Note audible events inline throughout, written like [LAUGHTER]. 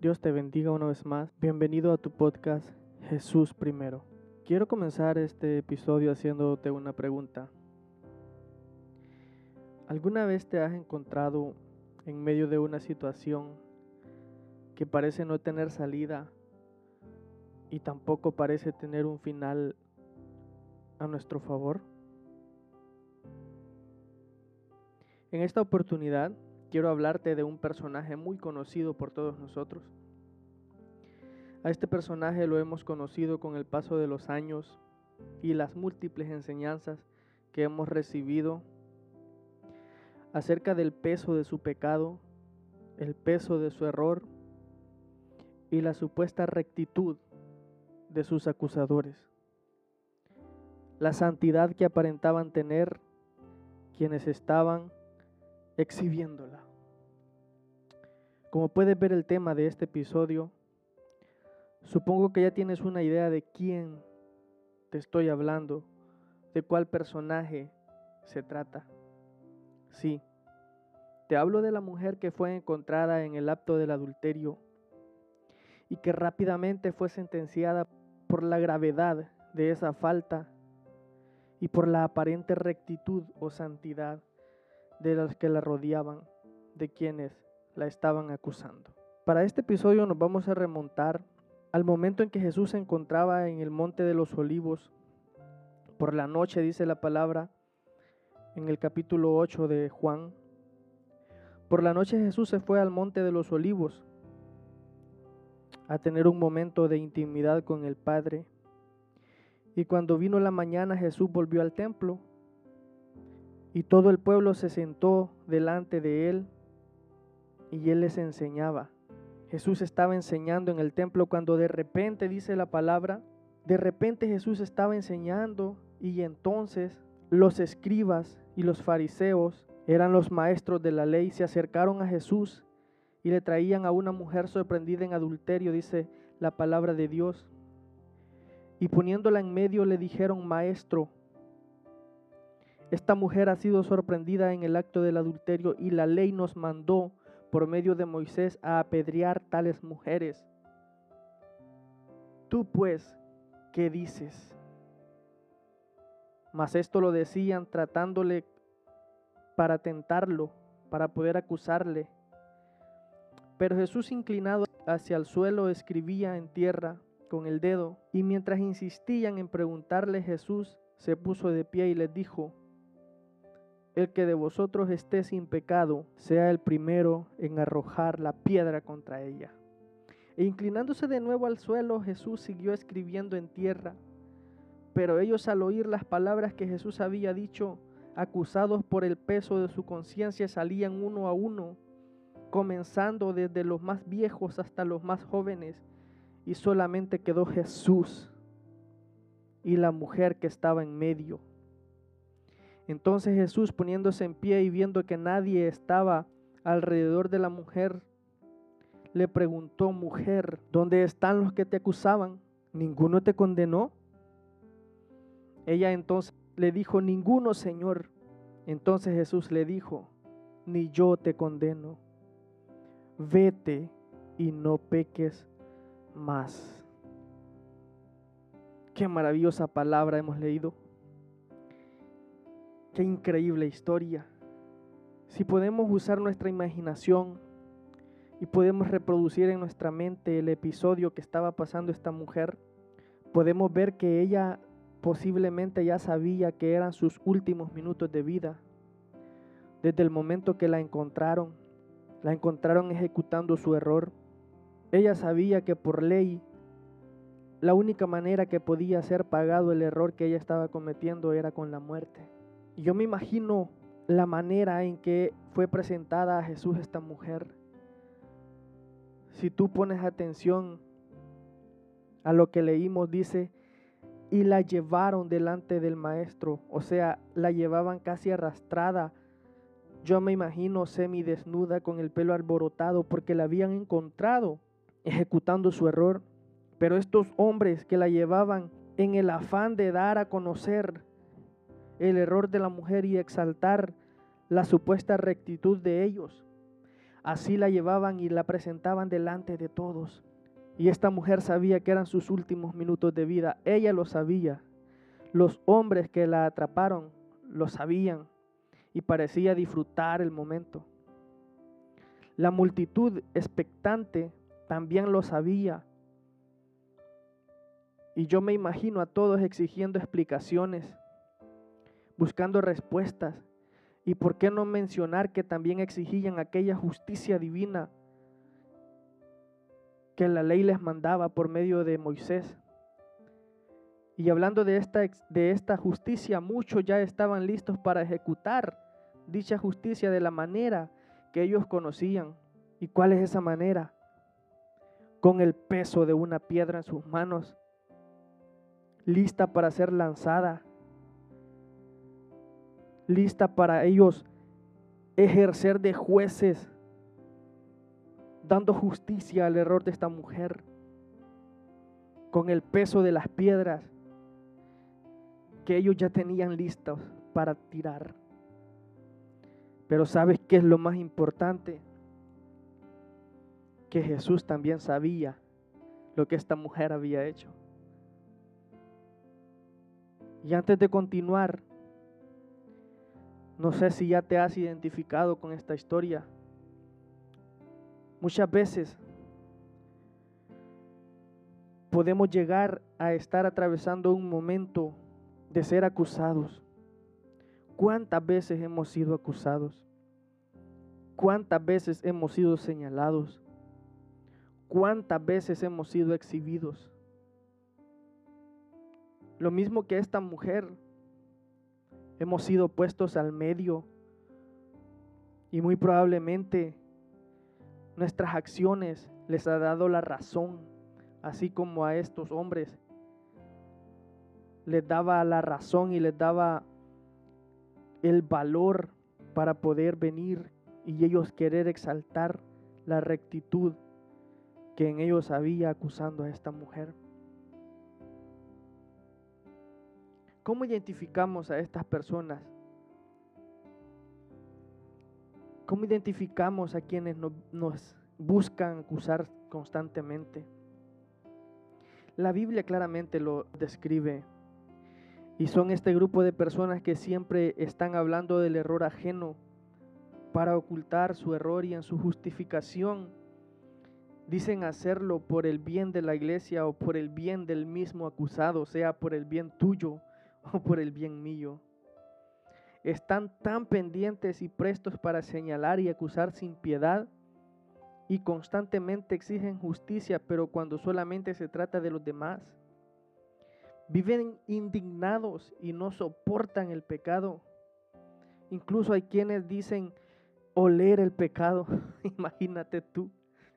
Dios te bendiga una vez más. Bienvenido a tu podcast Jesús primero. Quiero comenzar este episodio haciéndote una pregunta. ¿Alguna vez te has encontrado en medio de una situación que parece no tener salida y tampoco parece tener un final a nuestro favor? En esta oportunidad quiero hablarte de un personaje muy conocido por todos nosotros. A este personaje lo hemos conocido con el paso de los años y las múltiples enseñanzas que hemos recibido acerca del peso de su pecado, el peso de su error y la supuesta rectitud de sus acusadores. La santidad que aparentaban tener quienes estaban exhibiéndola. Como puedes ver el tema de este episodio, supongo que ya tienes una idea de quién te estoy hablando, de cuál personaje se trata. Sí, te hablo de la mujer que fue encontrada en el acto del adulterio y que rápidamente fue sentenciada por la gravedad de esa falta y por la aparente rectitud o santidad de los que la rodeaban, de quienes la estaban acusando. Para este episodio nos vamos a remontar al momento en que Jesús se encontraba en el monte de los olivos. Por la noche dice la palabra en el capítulo 8 de Juan. Por la noche Jesús se fue al monte de los olivos a tener un momento de intimidad con el Padre. Y cuando vino la mañana Jesús volvió al templo y todo el pueblo se sentó delante de él y él les enseñaba. Jesús estaba enseñando en el templo cuando de repente dice la palabra, de repente Jesús estaba enseñando y entonces los escribas y los fariseos, eran los maestros de la ley, se acercaron a Jesús y le traían a una mujer sorprendida en adulterio, dice la palabra de Dios. Y poniéndola en medio le dijeron, maestro, esta mujer ha sido sorprendida en el acto del adulterio y la ley nos mandó por medio de Moisés a apedrear tales mujeres. Tú pues, ¿qué dices? Mas esto lo decían tratándole para tentarlo, para poder acusarle. Pero Jesús inclinado hacia el suelo escribía en tierra con el dedo, y mientras insistían en preguntarle Jesús, se puso de pie y les dijo, el que de vosotros esté sin pecado, sea el primero en arrojar la piedra contra ella. E inclinándose de nuevo al suelo, Jesús siguió escribiendo en tierra. Pero ellos al oír las palabras que Jesús había dicho, acusados por el peso de su conciencia, salían uno a uno, comenzando desde los más viejos hasta los más jóvenes, y solamente quedó Jesús y la mujer que estaba en medio. Entonces Jesús poniéndose en pie y viendo que nadie estaba alrededor de la mujer, le preguntó, mujer, ¿dónde están los que te acusaban? ¿Ninguno te condenó? Ella entonces le dijo, ninguno, Señor. Entonces Jesús le dijo, ni yo te condeno. Vete y no peques más. Qué maravillosa palabra hemos leído. Qué increíble historia. Si podemos usar nuestra imaginación y podemos reproducir en nuestra mente el episodio que estaba pasando esta mujer, podemos ver que ella posiblemente ya sabía que eran sus últimos minutos de vida. Desde el momento que la encontraron, la encontraron ejecutando su error. Ella sabía que por ley la única manera que podía ser pagado el error que ella estaba cometiendo era con la muerte. Yo me imagino la manera en que fue presentada a Jesús esta mujer. Si tú pones atención a lo que leímos, dice, y la llevaron delante del maestro, o sea, la llevaban casi arrastrada. Yo me imagino semidesnuda con el pelo alborotado porque la habían encontrado ejecutando su error. Pero estos hombres que la llevaban en el afán de dar a conocer el error de la mujer y exaltar la supuesta rectitud de ellos. Así la llevaban y la presentaban delante de todos. Y esta mujer sabía que eran sus últimos minutos de vida. Ella lo sabía. Los hombres que la atraparon lo sabían y parecía disfrutar el momento. La multitud expectante también lo sabía. Y yo me imagino a todos exigiendo explicaciones, buscando respuestas. Y por qué no mencionar que también exigían aquella justicia divina que la ley les mandaba por medio de Moisés. Y hablando de esta, de esta justicia, muchos ya estaban listos para ejecutar dicha justicia de la manera que ellos conocían. ¿Y cuál es esa manera? Con el peso de una piedra en sus manos, lista para ser lanzada, lista para ellos ejercer de jueces, dando justicia al error de esta mujer, con el peso de las piedras que ellos ya tenían listos para tirar. Pero ¿sabes qué es lo más importante? Que Jesús también sabía lo que esta mujer había hecho. Y antes de continuar, no sé si ya te has identificado con esta historia. Muchas veces podemos llegar a estar atravesando un momento de ser acusados. ¿Cuántas veces hemos sido acusados? ¿Cuántas veces hemos sido señalados? ¿Cuántas veces hemos sido exhibidos? Lo mismo que esta mujer, hemos sido puestos al medio y muy probablemente nuestras acciones les ha dado la razón, así como a estos hombres les daba la razón y les daba el valor para poder venir y ellos querer exaltar la rectitud que en ellos había acusando a esta mujer. ¿Cómo identificamos a estas personas? ¿Cómo identificamos a quienes nos buscan acusar constantemente? La Biblia claramente lo describe y son este grupo de personas que siempre están hablando del error ajeno para ocultar su error y en su justificación dicen hacerlo por el bien de la iglesia o por el bien del mismo acusado, sea por el bien tuyo por el bien mío. Están tan pendientes y prestos para señalar y acusar sin piedad y constantemente exigen justicia, pero cuando solamente se trata de los demás Viven indignados y no soportan el pecado. Incluso hay quienes dicen oler el pecado. [LAUGHS] Imagínate tú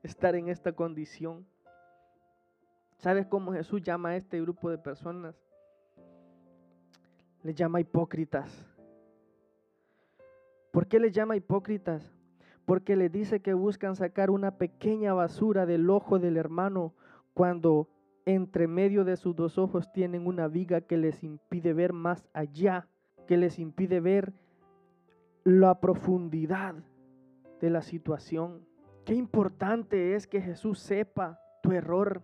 estar en esta condición. ¿Sabes cómo Jesús llama a este grupo de personas? Le llama hipócritas. ¿Por qué les llama hipócritas? Porque le dice que buscan sacar una pequeña basura del ojo del hermano cuando entre medio de sus dos ojos tienen una viga que les impide ver más allá, que les impide ver la profundidad de la situación. Qué importante es que Jesús sepa tu error.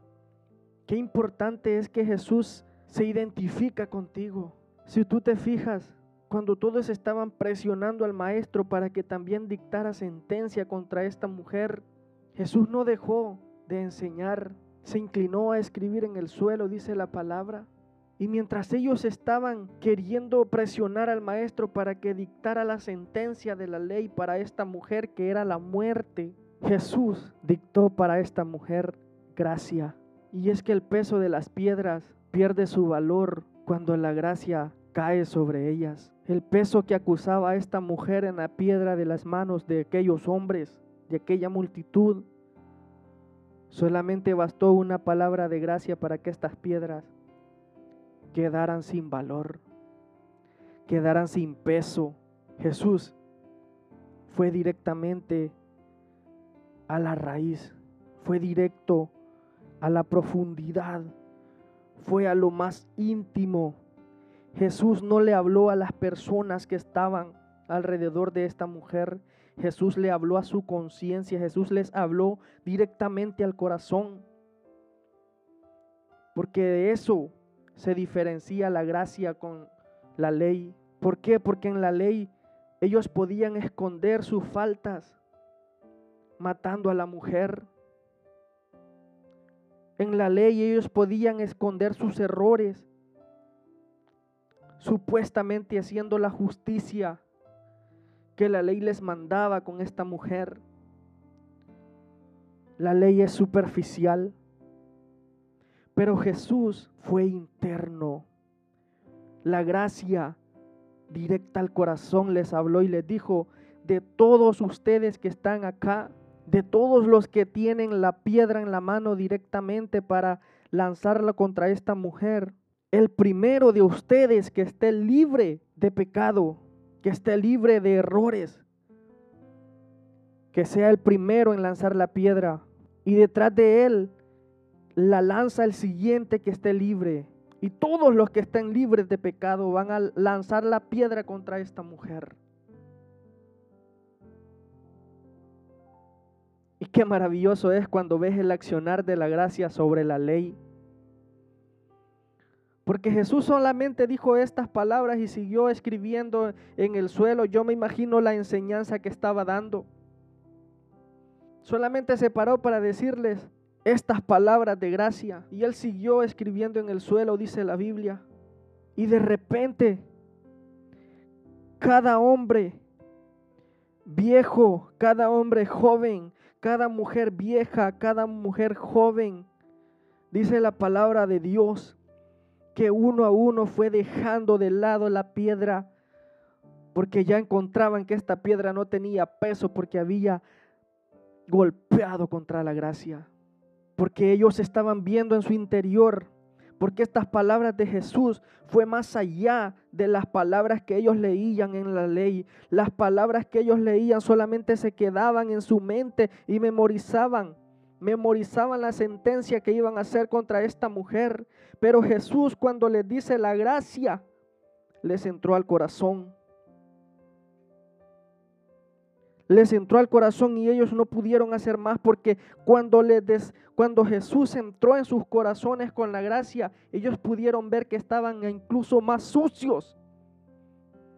Qué importante es que Jesús se identifica contigo. Si tú te fijas, cuando todos estaban presionando al maestro para que también dictara sentencia contra esta mujer, Jesús no dejó de enseñar se inclinó a escribir en el suelo, dice la palabra. Y mientras ellos estaban queriendo presionar al maestro para que dictara la sentencia de la ley para esta mujer que era la muerte, Jesús dictó para esta mujer gracia. Y es que el peso de las piedras pierde su valor cuando la gracia cae sobre ellas. El peso que acusaba a esta mujer en la piedra de las manos de aquellos hombres, de aquella multitud, Solamente bastó una palabra de gracia para que estas piedras quedaran sin valor, quedaran sin peso. Jesús fue directamente a la raíz, fue directo a la profundidad, fue a lo más íntimo. Jesús no le habló a las personas que estaban alrededor de esta mujer. Jesús le habló a su conciencia, Jesús les habló directamente al corazón. Porque de eso se diferencia la gracia con la ley. ¿Por qué? Porque en la ley ellos podían esconder sus faltas matando a la mujer. En la ley ellos podían esconder sus errores, supuestamente haciendo la justicia que la ley les mandaba con esta mujer. La ley es superficial, pero Jesús fue interno. La gracia directa al corazón les habló y les dijo, de todos ustedes que están acá, de todos los que tienen la piedra en la mano directamente para lanzarla contra esta mujer. El primero de ustedes que esté libre de pecado, que esté libre de errores, que sea el primero en lanzar la piedra. Y detrás de él la lanza el siguiente que esté libre. Y todos los que estén libres de pecado van a lanzar la piedra contra esta mujer. Y [LAUGHS] qué maravilloso es cuando ves el accionar de la gracia sobre la ley. Porque Jesús solamente dijo estas palabras y siguió escribiendo en el suelo. Yo me imagino la enseñanza que estaba dando. Solamente se paró para decirles estas palabras de gracia. Y él siguió escribiendo en el suelo, dice la Biblia. Y de repente, cada hombre viejo, cada hombre joven, cada mujer vieja, cada mujer joven. Dice la palabra de Dios que uno a uno fue dejando de lado la piedra porque ya encontraban que esta piedra no tenía peso porque había golpeado contra la gracia, porque ellos estaban viendo en su interior porque estas palabras de Jesús fue más allá de las palabras que ellos leían en la ley. Las palabras que ellos leían solamente se quedaban en su mente y memorizaban, memorizaban la sentencia que iban a hacer contra esta mujer. Pero Jesús cuando les dice la gracia, les entró al corazón les entró al corazón y ellos no pudieron hacer más porque cuando, Jesús entró en sus corazones con la gracia, ellos pudieron ver que estaban incluso más sucios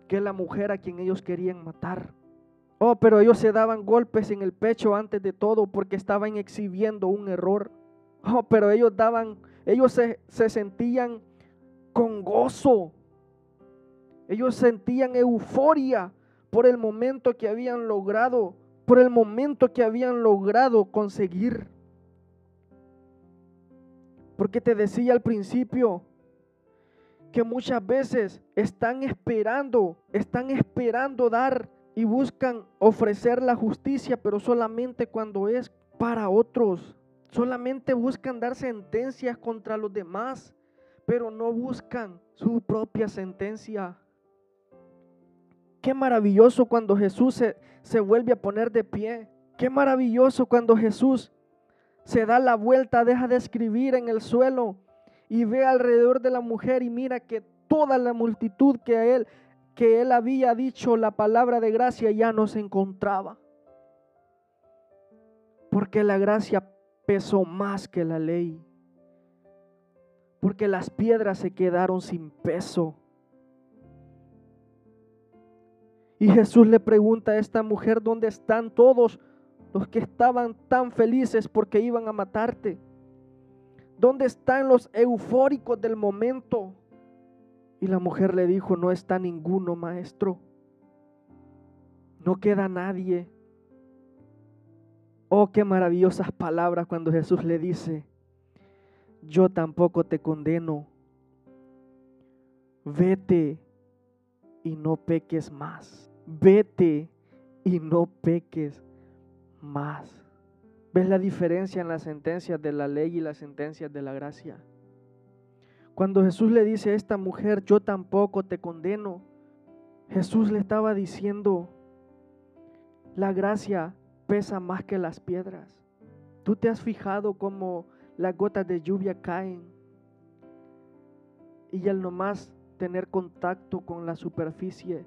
que la mujer a quien ellos querían matar. Oh, pero ellos se daban golpes en el pecho antes de todo porque estaban exhibiendo un error. Oh, pero ellos daban, ellos se sentían con gozo. Ellos sentían euforia por el momento que habían logrado, por el momento que habían logrado conseguir. Porque te decía al principio que muchas veces están esperando, están esperando dar y buscan ofrecer la justicia, pero solamente cuando es para otros. Solamente buscan dar sentencias contra los demás, pero no buscan su propia sentencia. Qué maravilloso cuando Jesús se, se, vuelve a poner de pie. Qué maravilloso cuando Jesús se da la vuelta, deja de escribir en el suelo y ve alrededor de la mujer y mira que toda la multitud que él que él había dicho la palabra de gracia ya no se encontraba. Porque la gracia pesó más que la ley. Porque las piedras se quedaron sin peso. Y Jesús le pregunta a esta mujer, ¿dónde están todos los que estaban tan felices porque iban a matarte? ¿Dónde están los eufóricos del momento? Y la mujer le dijo, no está ninguno, maestro. No queda nadie. Oh, qué maravillosas palabras cuando Jesús le dice, yo tampoco te condeno. Vete y no peques más vete y no peques más. ¿Ves la diferencia en las sentencias de la ley y las sentencias de la gracia? Cuando Jesús le dice a esta mujer, yo tampoco te condeno, Jesús le estaba diciendo, la gracia pesa más que las piedras. ¿Tú te has fijado cómo las gotas de lluvia caen y al nomás tener contacto con la superficie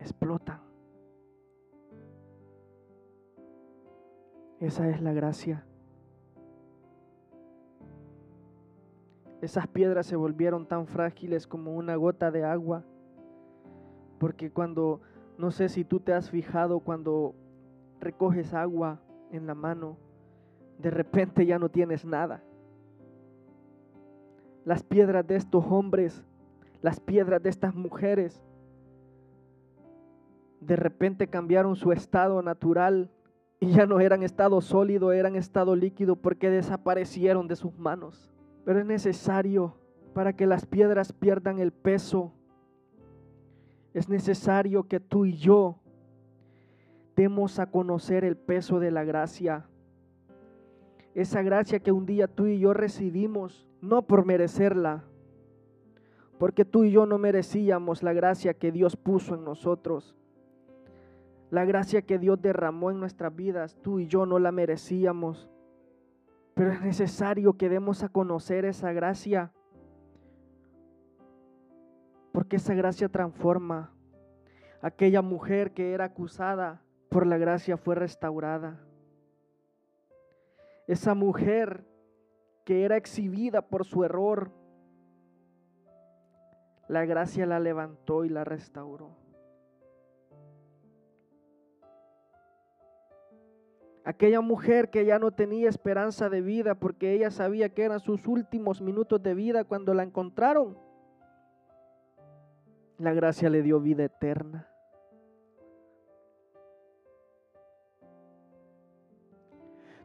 explotan. Esa es la gracia. Esas piedras se volvieron tan frágiles como una gota de agua. Porque cuando, no sé si tú te has fijado, cuando recoges agua en la mano, de repente ya no tienes nada. Las piedras de estos hombres, las piedras de estas mujeres, de repente cambiaron su estado natural y ya no eran estado sólido, eran estado líquido porque desaparecieron de sus manos. Pero es necesario para que las piedras pierdan el peso. Es necesario que tú y yo demos a conocer el peso de la gracia. Esa gracia que un día tú y yo recibimos, no por merecerla, porque tú y yo no merecíamos la gracia que Dios puso en nosotros. La gracia que Dios derramó en nuestras vidas, tú y yo no la merecíamos. Pero es necesario que demos a conocer esa gracia. Porque esa gracia transforma. Aquella mujer que era acusada por la gracia fue restaurada. Esa mujer que era exhibida por su error, la gracia la levantó y la restauró. Aquella mujer que ya no tenía esperanza de vida porque ella sabía que eran sus últimos minutos de vida cuando la encontraron. La gracia le dio vida eterna.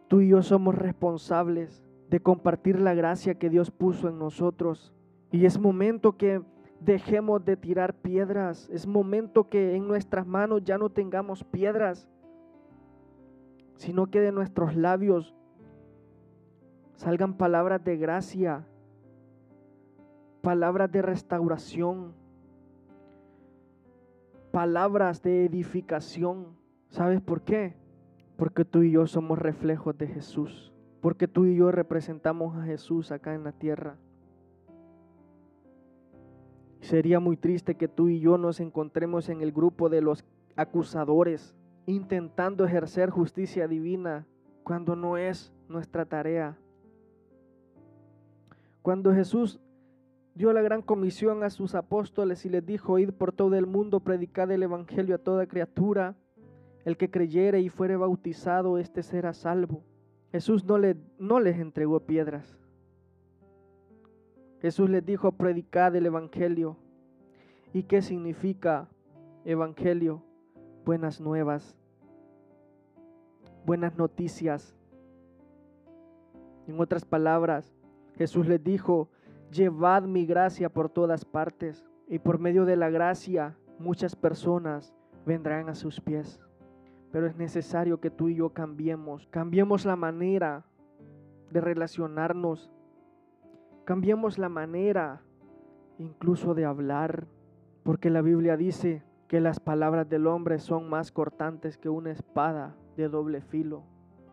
Tú y yo somos responsables de compartir la gracia que Dios puso en nosotros. Y es momento que dejemos de tirar piedras. Es momento que en nuestras manos ya no tengamos piedras sino que de nuestros labios salgan palabras de gracia, palabras de restauración, palabras de edificación. ¿Sabes por qué? Porque tú y yo somos reflejos de Jesús, porque tú y yo representamos a Jesús acá en la tierra. Sería muy triste que tú y yo nos encontremos en el grupo de los acusadores, intentando ejercer justicia divina cuando no es nuestra tarea. Cuando Jesús dio la gran comisión a sus apóstoles y les dijo, id por todo el mundo, predicad el Evangelio a toda criatura, el que creyere y fuere bautizado, éste será salvo. Jesús no, le, no les entregó piedras. Jesús les dijo, predicad el Evangelio. ¿Y qué significa Evangelio? Buenas nuevas, buenas noticias. En otras palabras, Jesús les dijo, llevad mi gracia por todas partes y por medio de la gracia muchas personas vendrán a sus pies. Pero es necesario que tú y yo cambiemos, cambiemos la manera de relacionarnos, cambiemos la manera incluso de hablar, porque la Biblia dice, que las palabras del hombre son más cortantes que una espada de doble filo.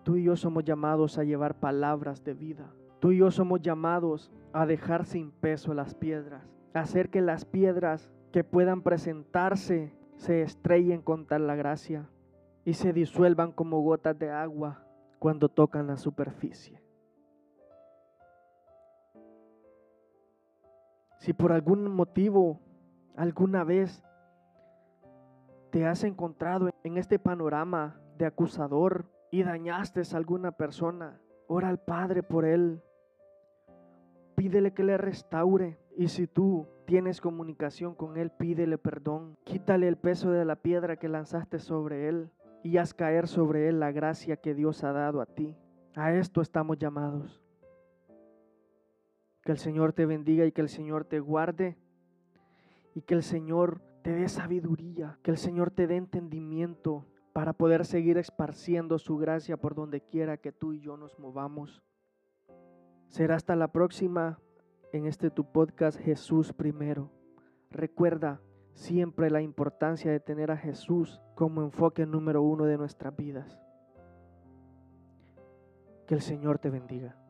Tú y yo somos llamados a llevar palabras de vida. Tú y yo somos llamados a dejar sin peso las piedras, hacer que las piedras que puedan presentarse se estrellen contra la gracia y se disuelvan como gotas de agua cuando tocan la superficie. Si por algún motivo alguna vez te has encontrado en este panorama de acusador y dañaste a alguna persona, ora al Padre por él. Pídele que le restaure y si tú tienes comunicación con él, pídele perdón. Quítale el peso de la piedra que lanzaste sobre él y haz caer sobre él la gracia que Dios ha dado a ti. A esto estamos llamados. Que el Señor te bendiga y que el Señor te guarde y que el Señor te dé sabiduría, que el Señor te dé entendimiento para poder seguir esparciendo su gracia por donde quiera que tú y yo nos movamos. Será hasta la próxima en este tu podcast Jesús primero. Recuerda siempre la importancia de tener a Jesús como enfoque número uno de nuestras vidas. Que el Señor te bendiga.